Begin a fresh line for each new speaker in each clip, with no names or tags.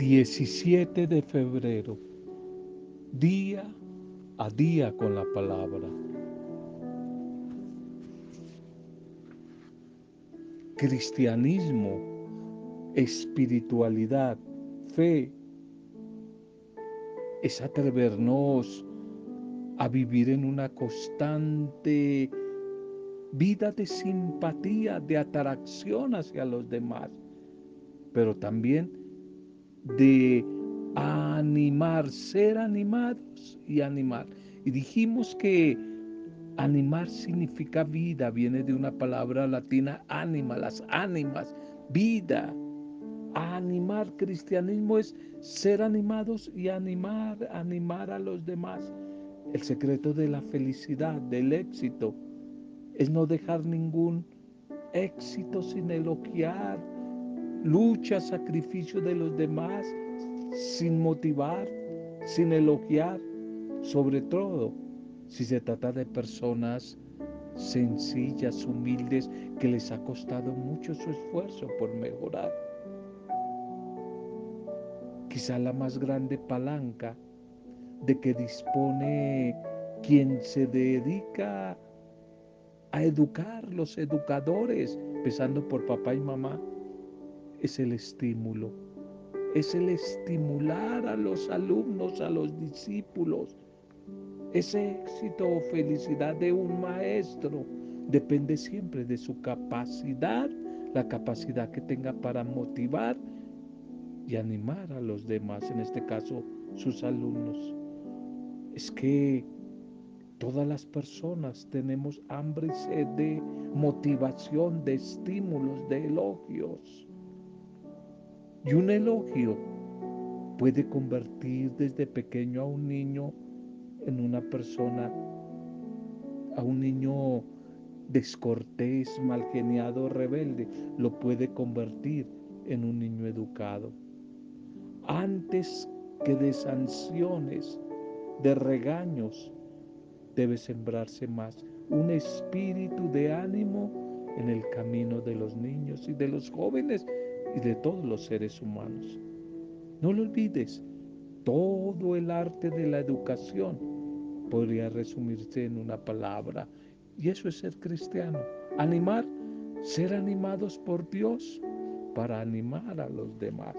17 de febrero, día a día con la palabra. Cristianismo, espiritualidad, fe, es atrevernos a vivir en una constante vida de simpatía, de atracción hacia los demás, pero también de animar, ser animados y animar. Y dijimos que animar significa vida, viene de una palabra latina ánima, las ánimas, vida. Animar cristianismo es ser animados y animar, animar a los demás. El secreto de la felicidad, del éxito, es no dejar ningún éxito sin elogiar, lucha, sacrificio de los demás, sin motivar, sin elogiar, sobre todo si se trata de personas sencillas, humildes, que les ha costado mucho su esfuerzo por mejorar. Quizá la más grande palanca de que dispone quien se dedica a educar, los educadores, empezando por papá y mamá, es el estímulo, es el estimular a los alumnos, a los discípulos. Ese éxito o felicidad de un maestro depende siempre de su capacidad, la capacidad que tenga para motivar y animar a los demás, en este caso sus alumnos. Es que todas las personas tenemos hambre y sed de motivación, de estímulos, de elogios. Y un elogio puede convertir desde pequeño a un niño en una persona, a un niño descortés, malgeniado, rebelde, lo puede convertir en un niño educado. Antes que de sanciones, de regaños, debe sembrarse más un espíritu de ánimo en el camino de los niños y de los jóvenes y de todos los seres humanos. No lo olvides, todo el arte de la educación podría resumirse en una palabra, y eso es ser cristiano. Animar, ser animados por Dios para animar a los demás.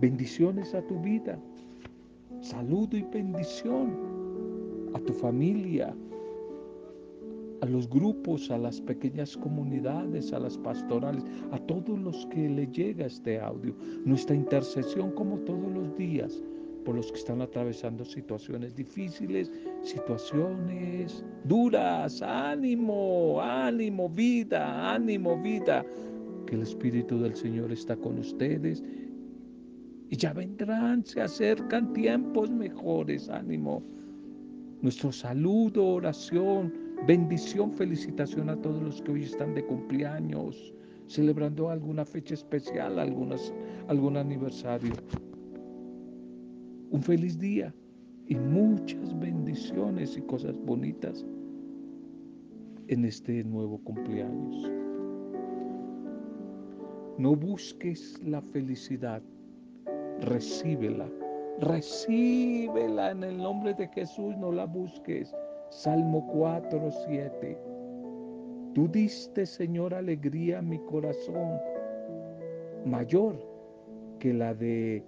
Bendiciones a tu vida, saludo y bendición a tu familia, a los grupos, a las pequeñas comunidades, a las pastorales, a todos los que le llega este audio. Nuestra intercesión como todos los días por los que están atravesando situaciones difíciles, situaciones duras. Ánimo, ánimo, vida, ánimo, vida. Que el Espíritu del Señor está con ustedes. Y ya vendrán, se acercan tiempos mejores, ánimo. Nuestro saludo, oración, Bendición, felicitación a todos los que hoy están de cumpleaños, celebrando alguna fecha especial, algún aniversario. Un feliz día y muchas bendiciones y cosas bonitas en este nuevo cumpleaños. No busques la felicidad, recíbela. Recíbela en el nombre de Jesús, no la busques Salmo 4, 7. Tú diste, Señor, alegría a mi corazón, mayor que la de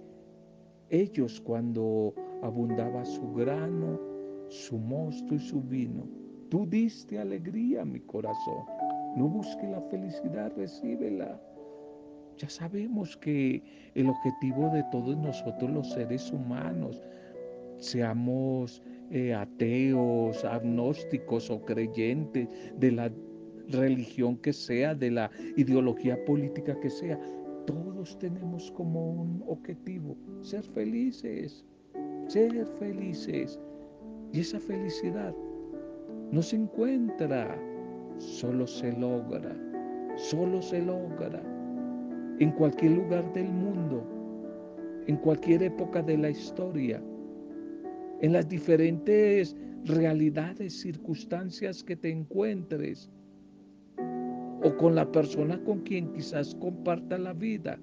ellos cuando abundaba su grano, su mosto y su vino. Tú diste alegría a mi corazón. No busque la felicidad, recíbela. Ya sabemos que el objetivo de todos nosotros los seres humanos, seamos eh, ateos, agnósticos o creyentes de la religión que sea, de la ideología política que sea, todos tenemos como un objetivo ser felices, ser felices. Y esa felicidad no se encuentra, solo se logra, solo se logra en cualquier lugar del mundo, en cualquier época de la historia en las diferentes realidades, circunstancias que te encuentres, o con la persona con quien quizás comparta la vida.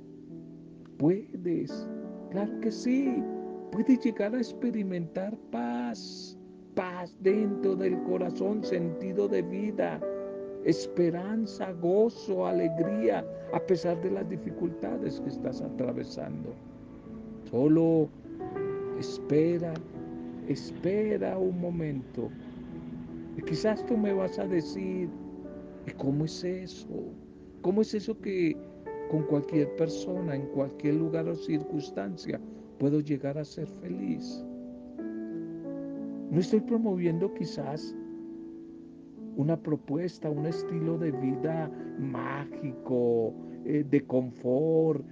Puedes, claro que sí, puedes llegar a experimentar paz, paz dentro del corazón, sentido de vida, esperanza, gozo, alegría, a pesar de las dificultades que estás atravesando. Solo espera, espera un momento. Y quizás tú me vas a decir, ¿y cómo es eso? ¿Cómo es eso que con cualquier persona, en cualquier lugar o circunstancia, puedo llegar a ser feliz? No estoy promoviendo quizás una propuesta, un estilo de vida mágico, eh, de confort,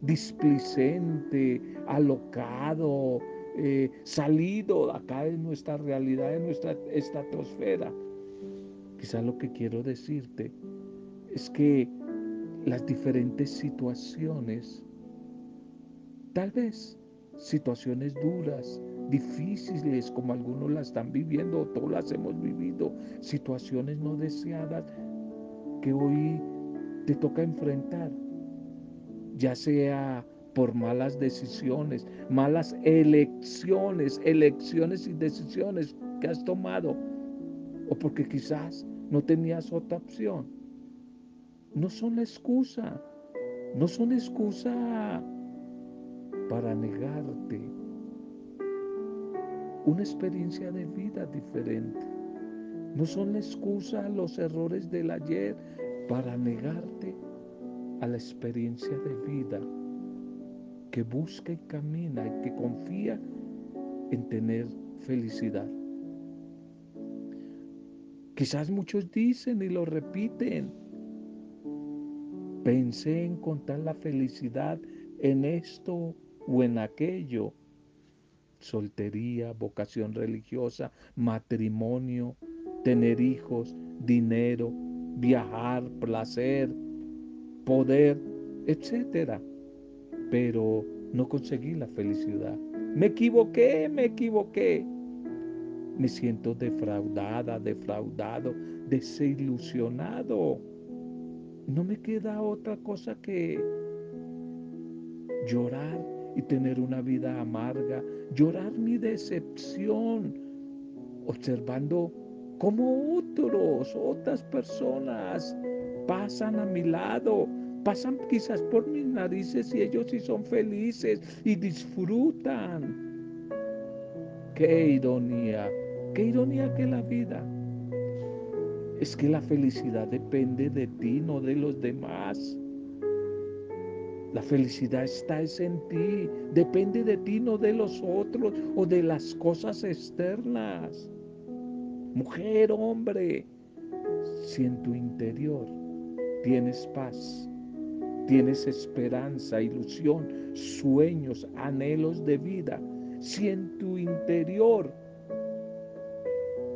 displicente, alocado, eh, salido acá de nuestra realidad, de nuestra estratosfera. Quizás lo que quiero decirte es que las diferentes situaciones, tal vez situaciones duras, difíciles como algunos las están viviendo, todos las hemos vivido, situaciones no deseadas que hoy te toca enfrentar, ya sea por malas decisiones, malas elecciones, elecciones y decisiones que has tomado, o porque quizás no tenías otra opción. No son la excusa, no son excusa para negarte una experiencia de vida diferente. No son la excusa los errores del ayer para negarte a la experiencia de vida que busca y camina y que confía en tener felicidad. Quizás muchos dicen y lo repiten, pensé en contar la felicidad en esto o en aquello. Soltería, vocación religiosa, matrimonio, tener hijos, dinero, viajar, placer, poder, etcétera pero no conseguí la felicidad. Me equivoqué, me equivoqué. Me siento defraudada, defraudado, desilusionado. No me queda otra cosa que llorar y tener una vida amarga, llorar mi decepción, observando cómo otros, otras personas pasan a mi lado, pasan quizás por mis narices y ellos sí son felices y disfrutan. Qué ironía, qué ironía que la vida. Es que la felicidad depende de ti, no de los demás. La felicidad está en ti, depende de ti, no de los otros o de las cosas externas. Mujer, hombre, si en tu interior tienes paz, tienes esperanza, ilusión, sueños, anhelos de vida, si en tu interior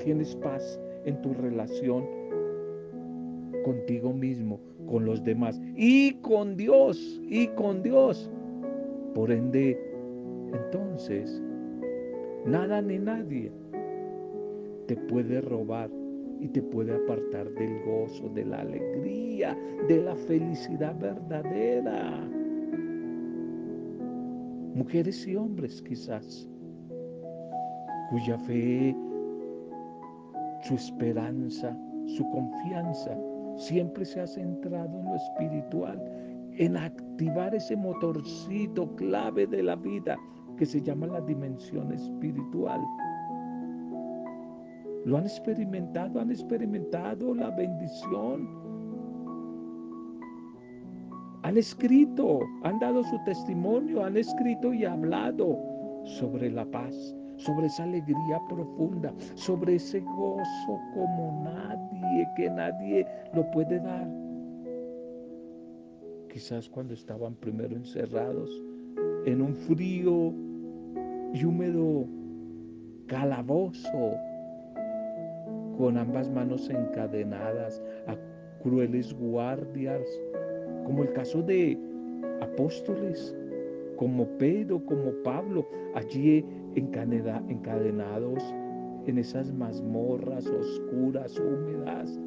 tienes paz en tu relación contigo mismo, con los demás y con Dios, y con Dios. Por ende, entonces, nada ni nadie te puede robar y te puede apartar del gozo, de la alegría, de la felicidad verdadera. Mujeres y hombres quizás, cuya fe, su esperanza, su confianza siempre se ha centrado en lo espiritual, en activar ese motorcito clave de la vida que se llama la dimensión espiritual lo han experimentado, han experimentado la bendición. Han escrito, han dado su testimonio, han escrito y hablado sobre la paz, sobre esa alegría profunda, sobre ese gozo como nadie, que nadie lo puede dar. Quizás cuando estaban primero encerrados en un frío y húmedo calabozo, con ambas manos encadenadas a crueles guardias, como el caso de apóstoles, como Pedro, como Pablo, allí encadenados en esas mazmorras oscuras, húmedas,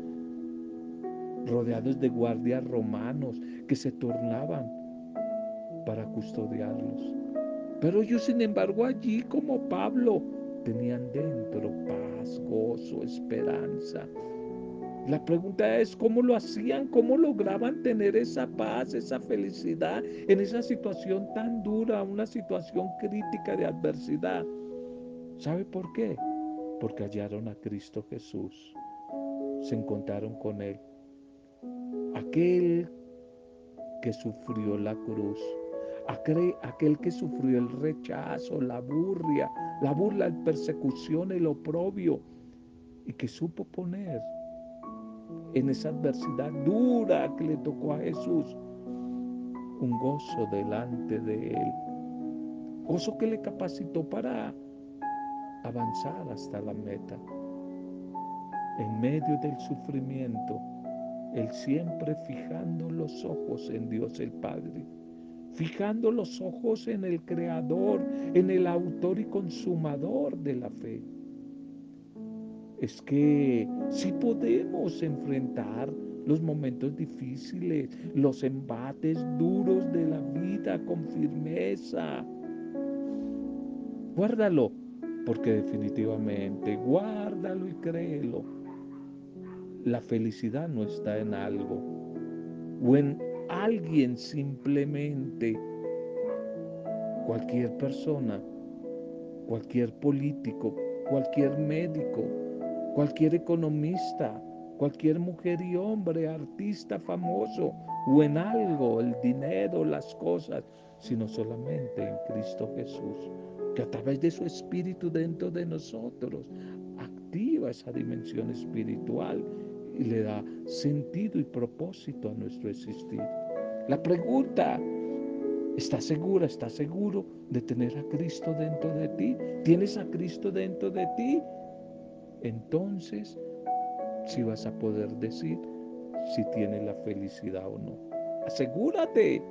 rodeados de guardias romanos que se tornaban para custodiarlos. Pero ellos, sin embargo, allí como Pablo, tenían dentro gozo, esperanza. La pregunta es cómo lo hacían, cómo lograban tener esa paz, esa felicidad en esa situación tan dura, una situación crítica de adversidad. ¿Sabe por qué? Porque hallaron a Cristo Jesús, se encontraron con Él. Aquel que sufrió la cruz, aquel que sufrió el rechazo, la burla, la burla, la persecución, el oprobio, y que supo poner en esa adversidad dura que le tocó a Jesús un gozo delante de él, gozo que le capacitó para avanzar hasta la meta. En medio del sufrimiento, él siempre fijando los ojos en Dios el Padre fijando los ojos en el Creador, en el autor y consumador de la fe. Es que si podemos enfrentar los momentos difíciles, los embates duros de la vida con firmeza. Guárdalo, porque definitivamente, guárdalo y créelo. La felicidad no está en algo o en alguien simplemente, cualquier persona, cualquier político, cualquier médico, cualquier economista, cualquier mujer y hombre, artista famoso o en algo, el dinero, las cosas, sino solamente en Cristo Jesús, que a través de su espíritu dentro de nosotros activa esa dimensión espiritual y le da sentido y propósito a nuestro existir. La pregunta, ¿estás segura, estás seguro de tener a Cristo dentro de ti? ¿Tienes a Cristo dentro de ti? Entonces, si vas a poder decir si tienes la felicidad o no. Asegúrate.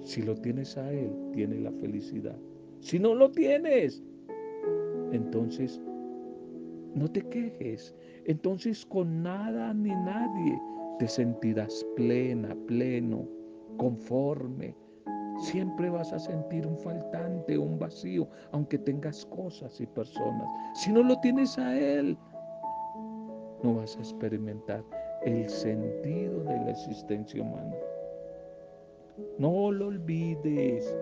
Si lo tienes a Él, tiene la felicidad. Si no lo tienes, entonces no te quejes. Entonces con nada ni nadie te sentirás plena, pleno, conforme. Siempre vas a sentir un faltante, un vacío, aunque tengas cosas y personas. Si no lo tienes a Él, no vas a experimentar el sentido de la existencia humana. No lo olvides.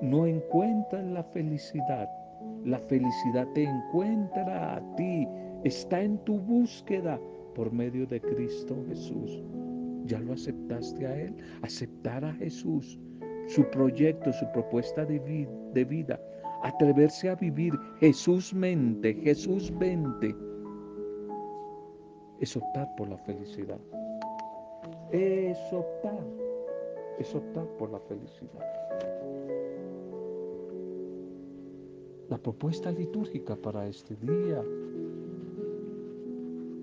No encuentras la felicidad. La felicidad te encuentra a ti está en tu búsqueda por medio de Cristo Jesús. ¿Ya lo aceptaste a Él? Aceptar a Jesús, su proyecto, su propuesta de, vida, atreverse a vivir Jesús mente, Jesús vente, es optar por la felicidad. Es optar, es optar por la felicidad. La propuesta litúrgica para este día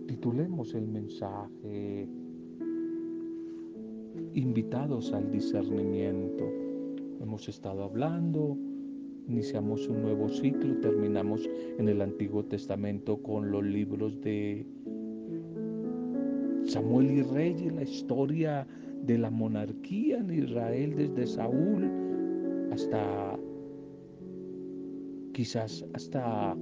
titulemos el mensaje invitados al discernimiento. Hemos estado hablando, iniciamos un nuevo ciclo, terminamos en el Antiguo Testamento con los libros de Samuel y Reyes, la historia de la monarquía en Israel desde Saúl hasta quizás hasta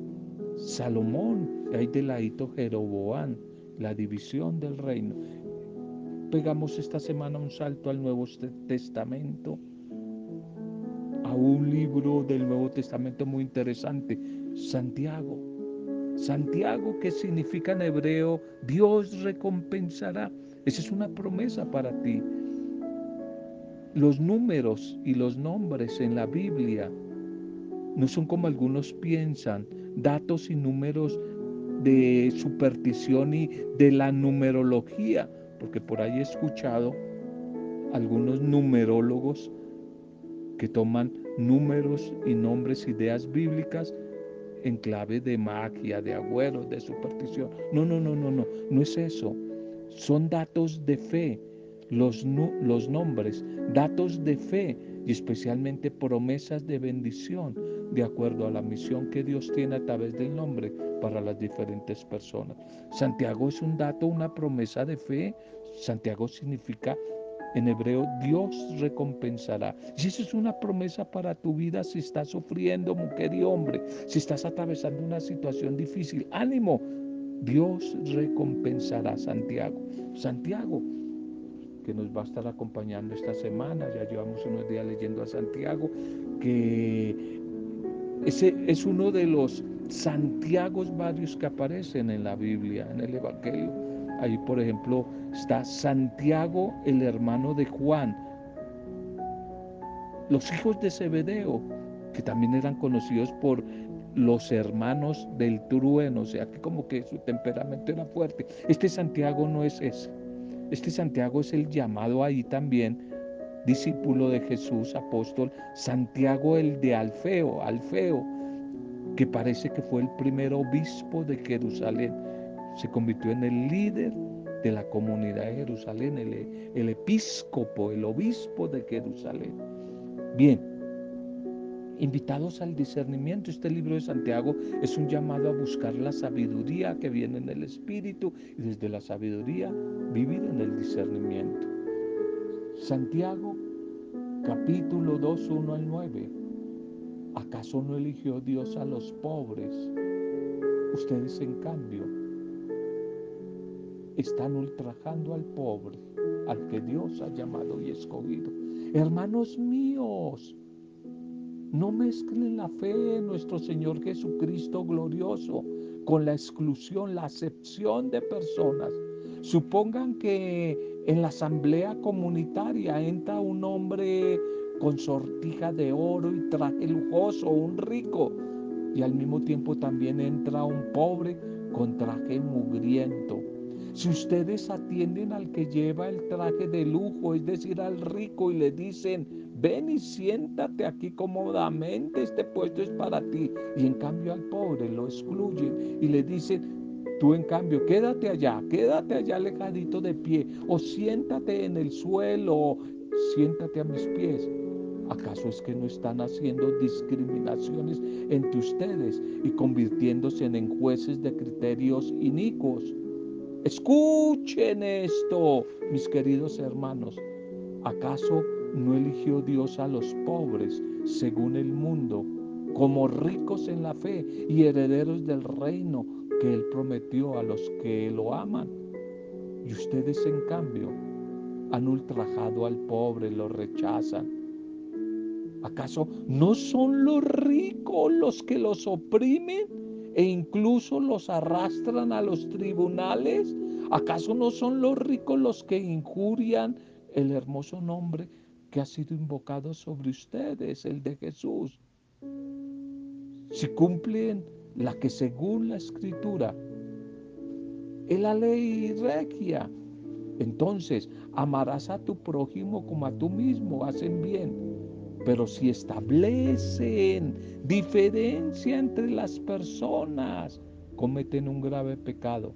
Salomón, ahí de ladito Jeroboán, la división del reino. Pegamos esta semana un salto al Nuevo Testamento, a un libro del Nuevo Testamento muy interesante, Santiago. Santiago, que significa en hebreo, Dios recompensará. Esa es una promesa para ti. Los números y los nombres en la Biblia no son como algunos piensan, datos y números de superstición y de la numerología, porque por ahí he escuchado algunos numerólogos que toman números y nombres, ideas bíblicas en clave de magia, de agüero, de superstición. No, no, no, no, no, no es eso. Son datos de fe, los, los nombres, datos de fe y especialmente promesas de bendición de acuerdo a la misión que Dios tiene a través del nombre para las diferentes personas. Santiago es un dato, una promesa de fe. Santiago significa en hebreo, Dios recompensará. Y eso es una promesa para tu vida si estás sufriendo, mujer y hombre, si estás atravesando una situación difícil. Ánimo, Dios recompensará Santiago. Santiago, que nos va a estar acompañando esta semana, ya llevamos unos días leyendo a Santiago, que ese es uno de los Santiagos varios que aparecen en la Biblia, en el Evangelio. Ahí, por ejemplo, está Santiago, el hermano de Juan. Los hijos de Zebedeo, que también eran conocidos por los hermanos del trueno, o sea que como que su temperamento era fuerte. Este Santiago no es ese. Este Santiago es el llamado ahí también, discípulo de Jesús, apóstol, Santiago el de Alfeo, Alfeo, que parece que fue el primer obispo de Jerusalén. Se convirtió en el líder de la comunidad de Jerusalén, el, el episcopo, el obispo de Jerusalén. Bien, invitados al discernimiento. Este libro de Santiago es un llamado a buscar la sabiduría que viene en el Espíritu y desde la sabiduría vivir en el discernimiento. Santiago capítulo 2, 1 al 9. ¿Acaso no eligió Dios a los pobres? Ustedes en cambio están ultrajando al pobre, al que Dios ha llamado y escogido. Hermanos míos, no mezclen la fe en nuestro Señor Jesucristo glorioso con la exclusión, la acepción de personas. Supongan que en la asamblea comunitaria entra un hombre con sortija de oro y traje lujoso, un rico, y al mismo tiempo también entra un pobre con traje mugriento. Si ustedes atienden al que lleva el traje de lujo, es decir, al rico, y le dicen, ven y siéntate aquí cómodamente, este puesto es para ti. Y en cambio al pobre lo excluyen y le dicen, tú en cambio, quédate allá, quédate allá alejadito de pie, o siéntate en el suelo, siéntate a mis pies. ¿Acaso es que no están haciendo discriminaciones entre ustedes y convirtiéndose en jueces de criterios inicuos? Escuchen esto, mis queridos hermanos. ¿Acaso no eligió Dios a los pobres según el mundo como ricos en la fe y herederos del reino que Él prometió a los que lo aman? Y ustedes en cambio han ultrajado al pobre, lo rechazan. ¿Acaso no son los ricos los que los oprimen? E incluso los arrastran a los tribunales? ¿Acaso no son los ricos los que injurian el hermoso nombre que ha sido invocado sobre ustedes, el de Jesús? Si cumplen la que según la escritura es la ley regia, entonces amarás a tu prójimo como a tú mismo, hacen bien. Pero si establecen diferencia entre las personas, cometen un grave pecado.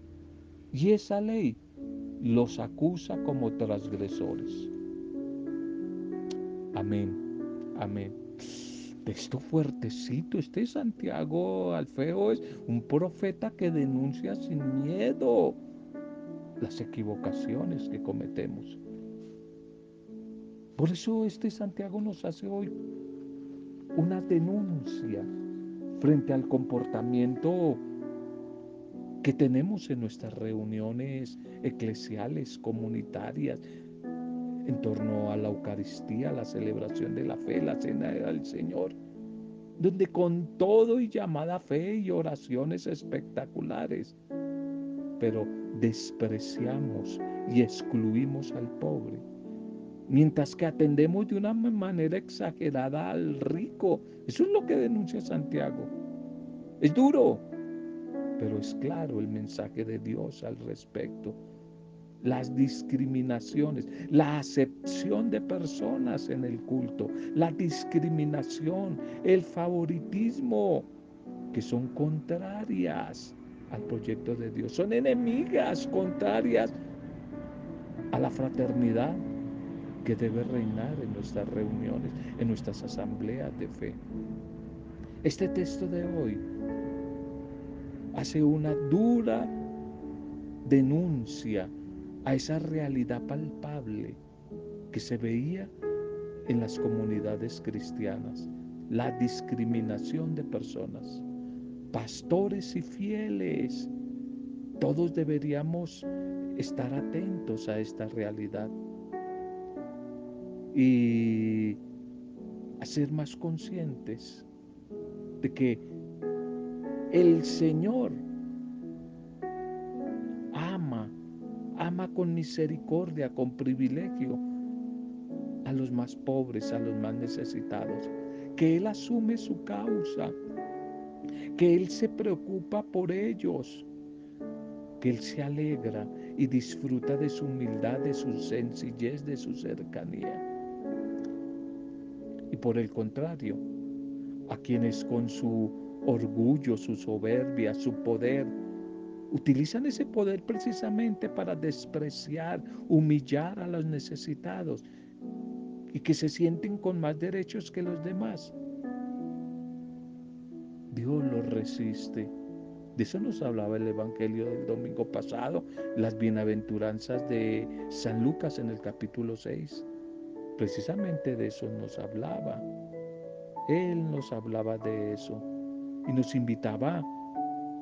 Y esa ley los acusa como transgresores. Amén, amén. Texto fuertecito. Este Santiago Alfeo es un profeta que denuncia sin miedo las equivocaciones que cometemos. Por eso este Santiago nos hace hoy una denuncia frente al comportamiento que tenemos en nuestras reuniones eclesiales, comunitarias, en torno a la Eucaristía, la celebración de la fe, la cena del Señor, donde con todo y llamada fe y oraciones espectaculares, pero despreciamos y excluimos al pobre mientras que atendemos de una manera exagerada al rico. Eso es lo que denuncia Santiago. Es duro, pero es claro el mensaje de Dios al respecto. Las discriminaciones, la acepción de personas en el culto, la discriminación, el favoritismo, que son contrarias al proyecto de Dios, son enemigas contrarias a la fraternidad, que debe reinar en nuestras reuniones, en nuestras asambleas de fe. Este texto de hoy hace una dura denuncia a esa realidad palpable que se veía en las comunidades cristianas, la discriminación de personas, pastores y fieles. Todos deberíamos estar atentos a esta realidad y a ser más conscientes de que el Señor ama, ama con misericordia, con privilegio a los más pobres, a los más necesitados, que Él asume su causa, que Él se preocupa por ellos, que Él se alegra y disfruta de su humildad, de su sencillez, de su cercanía. Por el contrario, a quienes con su orgullo, su soberbia, su poder, utilizan ese poder precisamente para despreciar, humillar a los necesitados y que se sienten con más derechos que los demás. Dios los resiste. De eso nos hablaba el Evangelio del domingo pasado, las bienaventuranzas de San Lucas en el capítulo 6. Precisamente de eso nos hablaba. Él nos hablaba de eso y nos invitaba,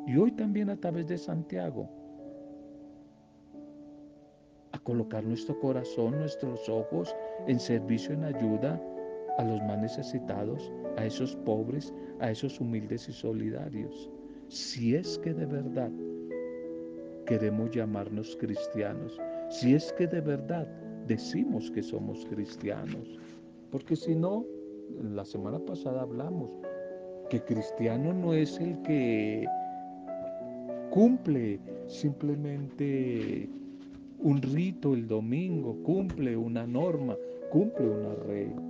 y hoy también a través de Santiago, a colocar nuestro corazón, nuestros ojos en servicio, en ayuda a los más necesitados, a esos pobres, a esos humildes y solidarios. Si es que de verdad queremos llamarnos cristianos, si es que de verdad decimos que somos cristianos, porque si no, la semana pasada hablamos que cristiano no es el que cumple simplemente un rito el domingo, cumple una norma, cumple una regla.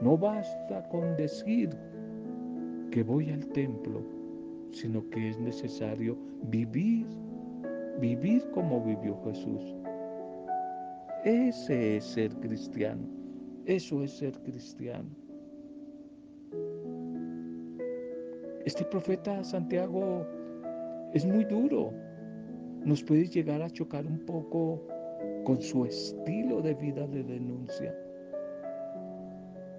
No basta con decir que voy al templo, sino que es necesario vivir, vivir como vivió Jesús. Ese es ser cristiano, eso es ser cristiano. Este profeta Santiago es muy duro, nos puede llegar a chocar un poco con su estilo de vida de denuncia.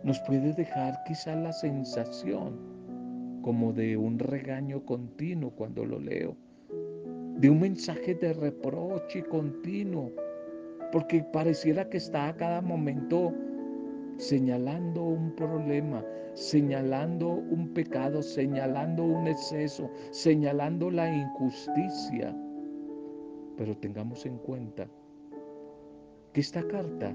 Nos puede dejar quizá la sensación como de un regaño continuo cuando lo leo, de un mensaje de reproche continuo, porque pareciera que está a cada momento señalando un problema, señalando un pecado, señalando un exceso, señalando la injusticia. Pero tengamos en cuenta que esta carta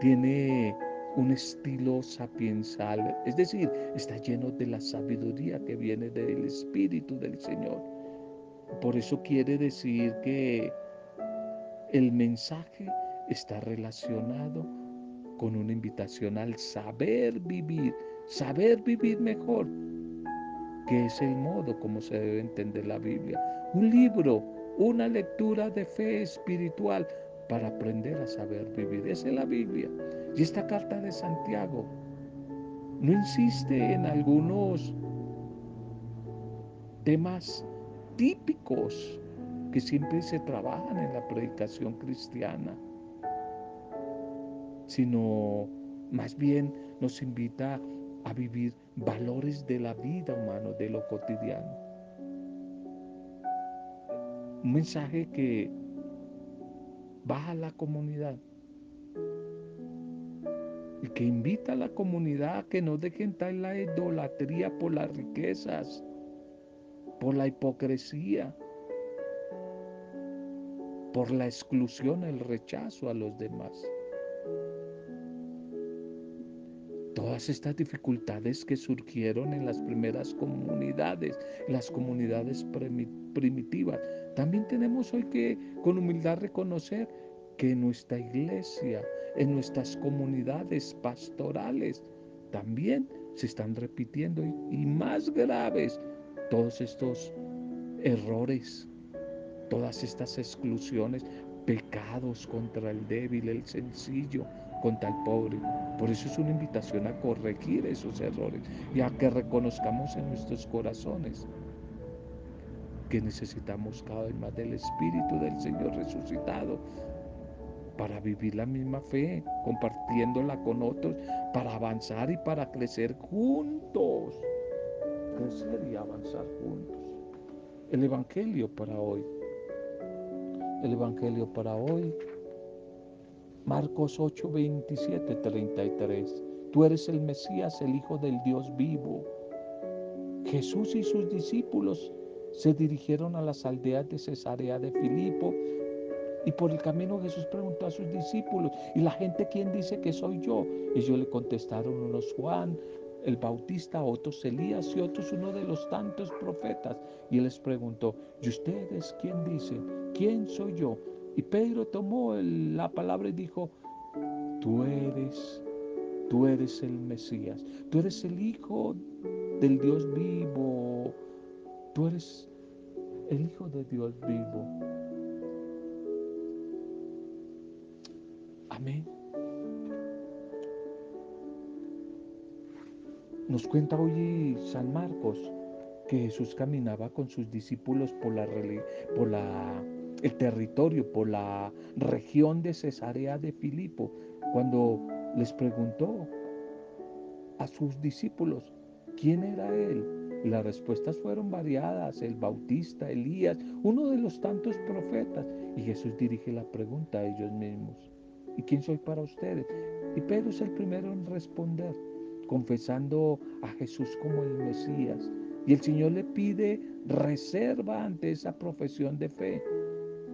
tiene un estilo sapiensal, es decir, está lleno de la sabiduría que viene del Espíritu del Señor. Por eso quiere decir que el mensaje está relacionado con una invitación al saber vivir, saber vivir mejor, que es el modo como se debe entender la Biblia. Un libro, una lectura de fe espiritual para aprender a saber vivir. Esa es la Biblia. Y esta carta de Santiago no insiste en algunos temas típicos que siempre se trabajan en la predicación cristiana sino más bien nos invita a vivir valores de la vida humana, de lo cotidiano. Un mensaje que va a la comunidad y que invita a la comunidad a que no dejen tal la idolatría por las riquezas, por la hipocresía, por la exclusión, el rechazo a los demás. Todas estas dificultades que surgieron en las primeras comunidades, las comunidades primitivas, también tenemos hoy que con humildad reconocer que en nuestra iglesia, en nuestras comunidades pastorales, también se están repitiendo y, más graves todos estos errores, todas estas exclusiones, pecados contra el débil, el sencillo, contra el pobre. Por eso es una invitación a corregir esos errores y a que reconozcamos en nuestros corazones que necesitamos cada vez más del Espíritu del Señor resucitado para vivir la misma fe, compartiéndola con otros, para avanzar y para crecer juntos. Crecer y avanzar juntos. El Evangelio para hoy. El Evangelio para hoy. Marcos 8, 27, 33. Tú eres el Mesías, el Hijo del Dios vivo. Jesús y sus discípulos se dirigieron a las aldeas de Cesarea de Filipo y por el camino Jesús preguntó a sus discípulos, ¿y la gente quién dice que soy yo? Ellos le contestaron unos Juan, el Bautista, otros Elías y otros uno de los tantos profetas. Y él les preguntó, ¿y ustedes quién dicen? ¿Quién soy yo? Y Pedro tomó la palabra y dijo, tú eres, tú eres el Mesías, tú eres el Hijo del Dios vivo, tú eres el Hijo de Dios vivo. Amén. Nos cuenta hoy San Marcos que Jesús caminaba con sus discípulos por, la, el territorio, por la región de Cesarea de Filipo, cuando les preguntó a sus discípulos quién era él. Las respuestas fueron variadas, el Bautista, Elías, uno de los tantos profetas. Y Jesús dirige la pregunta a ellos mismos. ¿Y quién soy para ustedes? Y Pedro es el primero en responder, confesando a Jesús como el Mesías. Y el Señor le pide reserva ante esa profesión de fe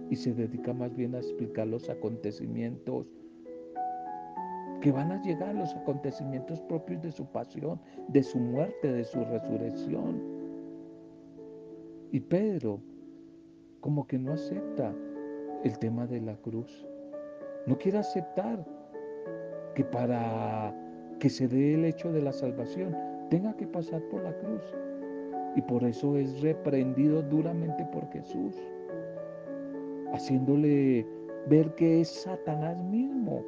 y se dedica más bien a explicar los acontecimientos que van a llegar, los acontecimientos propios de su pasión, de su muerte, de su resurrección. Y Pedro como que no acepta el tema de la cruz. No quiere aceptar que para que se dé el hecho de la salvación tenga que pasar por la cruz. Y por eso es reprendido duramente por Jesús, haciéndole ver que es Satanás mismo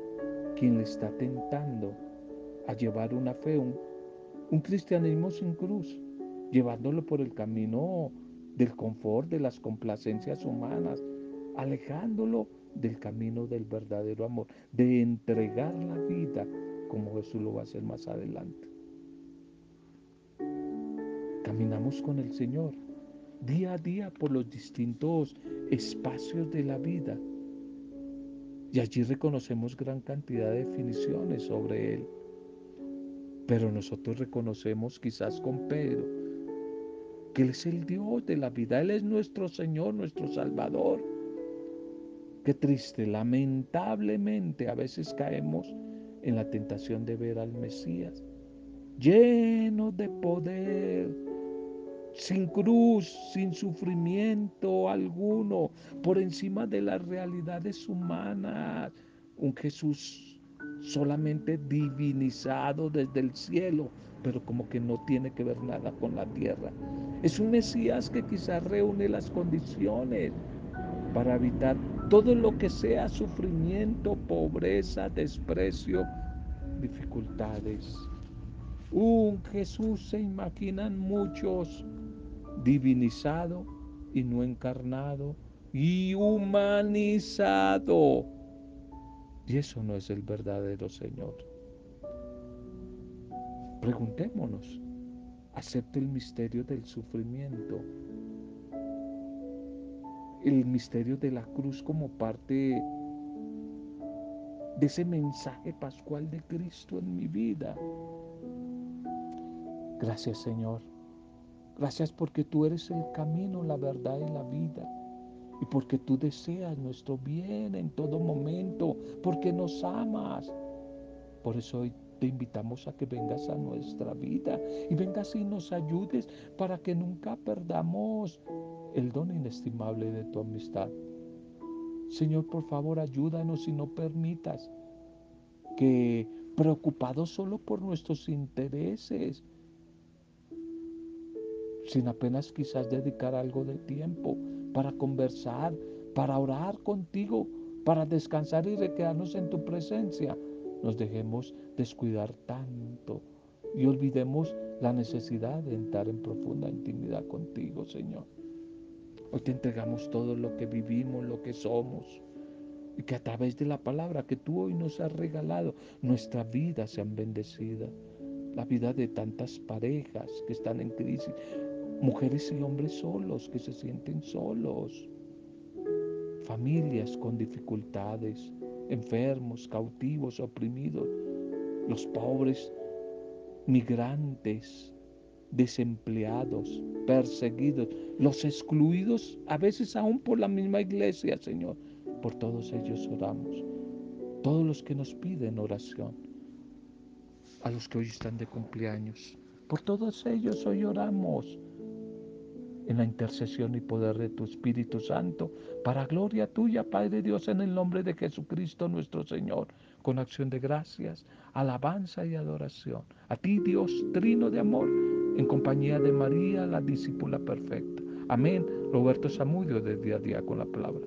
quien le está tentando a llevar una fe, un, un cristianismo sin cruz, llevándolo por el camino del confort, de las complacencias humanas, alejándolo del camino del verdadero amor, de entregar la vida como Jesús lo va a hacer más adelante. Caminamos con el Señor día a día por los distintos espacios de la vida y allí reconocemos gran cantidad de definiciones sobre Él. Pero nosotros reconocemos quizás con Pedro que Él es el Dios de la vida, Él es nuestro Señor, nuestro Salvador. Qué triste, lamentablemente a veces caemos en la tentación de ver al Mesías lleno de poder, sin cruz, sin sufrimiento alguno, por encima de las realidades humanas. Un Jesús solamente divinizado desde el cielo, pero como que no tiene que ver nada con la tierra. Es un Mesías que quizás reúne las condiciones para evitar todo lo que sea sufrimiento, pobreza, desprecio, dificultades. Un Jesús se imaginan muchos divinizado y no encarnado y humanizado. Y eso no es el verdadero Señor. Preguntémonos, ¿acepta el misterio del sufrimiento? El misterio de la cruz como parte de ese mensaje pascual de Cristo en mi vida. Gracias Señor. Gracias porque tú eres el camino, la verdad y la vida. Y porque tú deseas nuestro bien en todo momento, porque nos amas. Por eso hoy te invitamos a que vengas a nuestra vida y vengas y nos ayudes para que nunca perdamos el don inestimable de tu amistad. Señor, por favor, ayúdanos y no permitas que preocupados solo por nuestros intereses, sin apenas quizás dedicar algo de tiempo para conversar, para orar contigo, para descansar y recrearnos en tu presencia, nos dejemos descuidar tanto y olvidemos la necesidad de entrar en profunda intimidad contigo, Señor. Hoy te entregamos todo lo que vivimos, lo que somos. y que a través de la palabra que tú hoy nos has regalado, nuestra vida sea bendecida. La vida de tantas parejas que están en crisis, mujeres y hombres solos que se sienten solos, familias con dificultades, enfermos, cautivos, oprimidos, los pobres, migrantes, desempleados, perseguidos, los excluidos, a veces aún por la misma iglesia, Señor. Por todos ellos oramos. Todos los que nos piden oración. A los que hoy están de cumpleaños. Por todos ellos hoy oramos en la intercesión y poder de tu Espíritu Santo, para gloria tuya, Padre Dios, en el nombre de Jesucristo nuestro Señor, con acción de gracias, alabanza y adoración. A ti, Dios, trino de amor, en compañía de María, la discípula perfecta. Amén. Roberto Samudio de día a día con la palabra.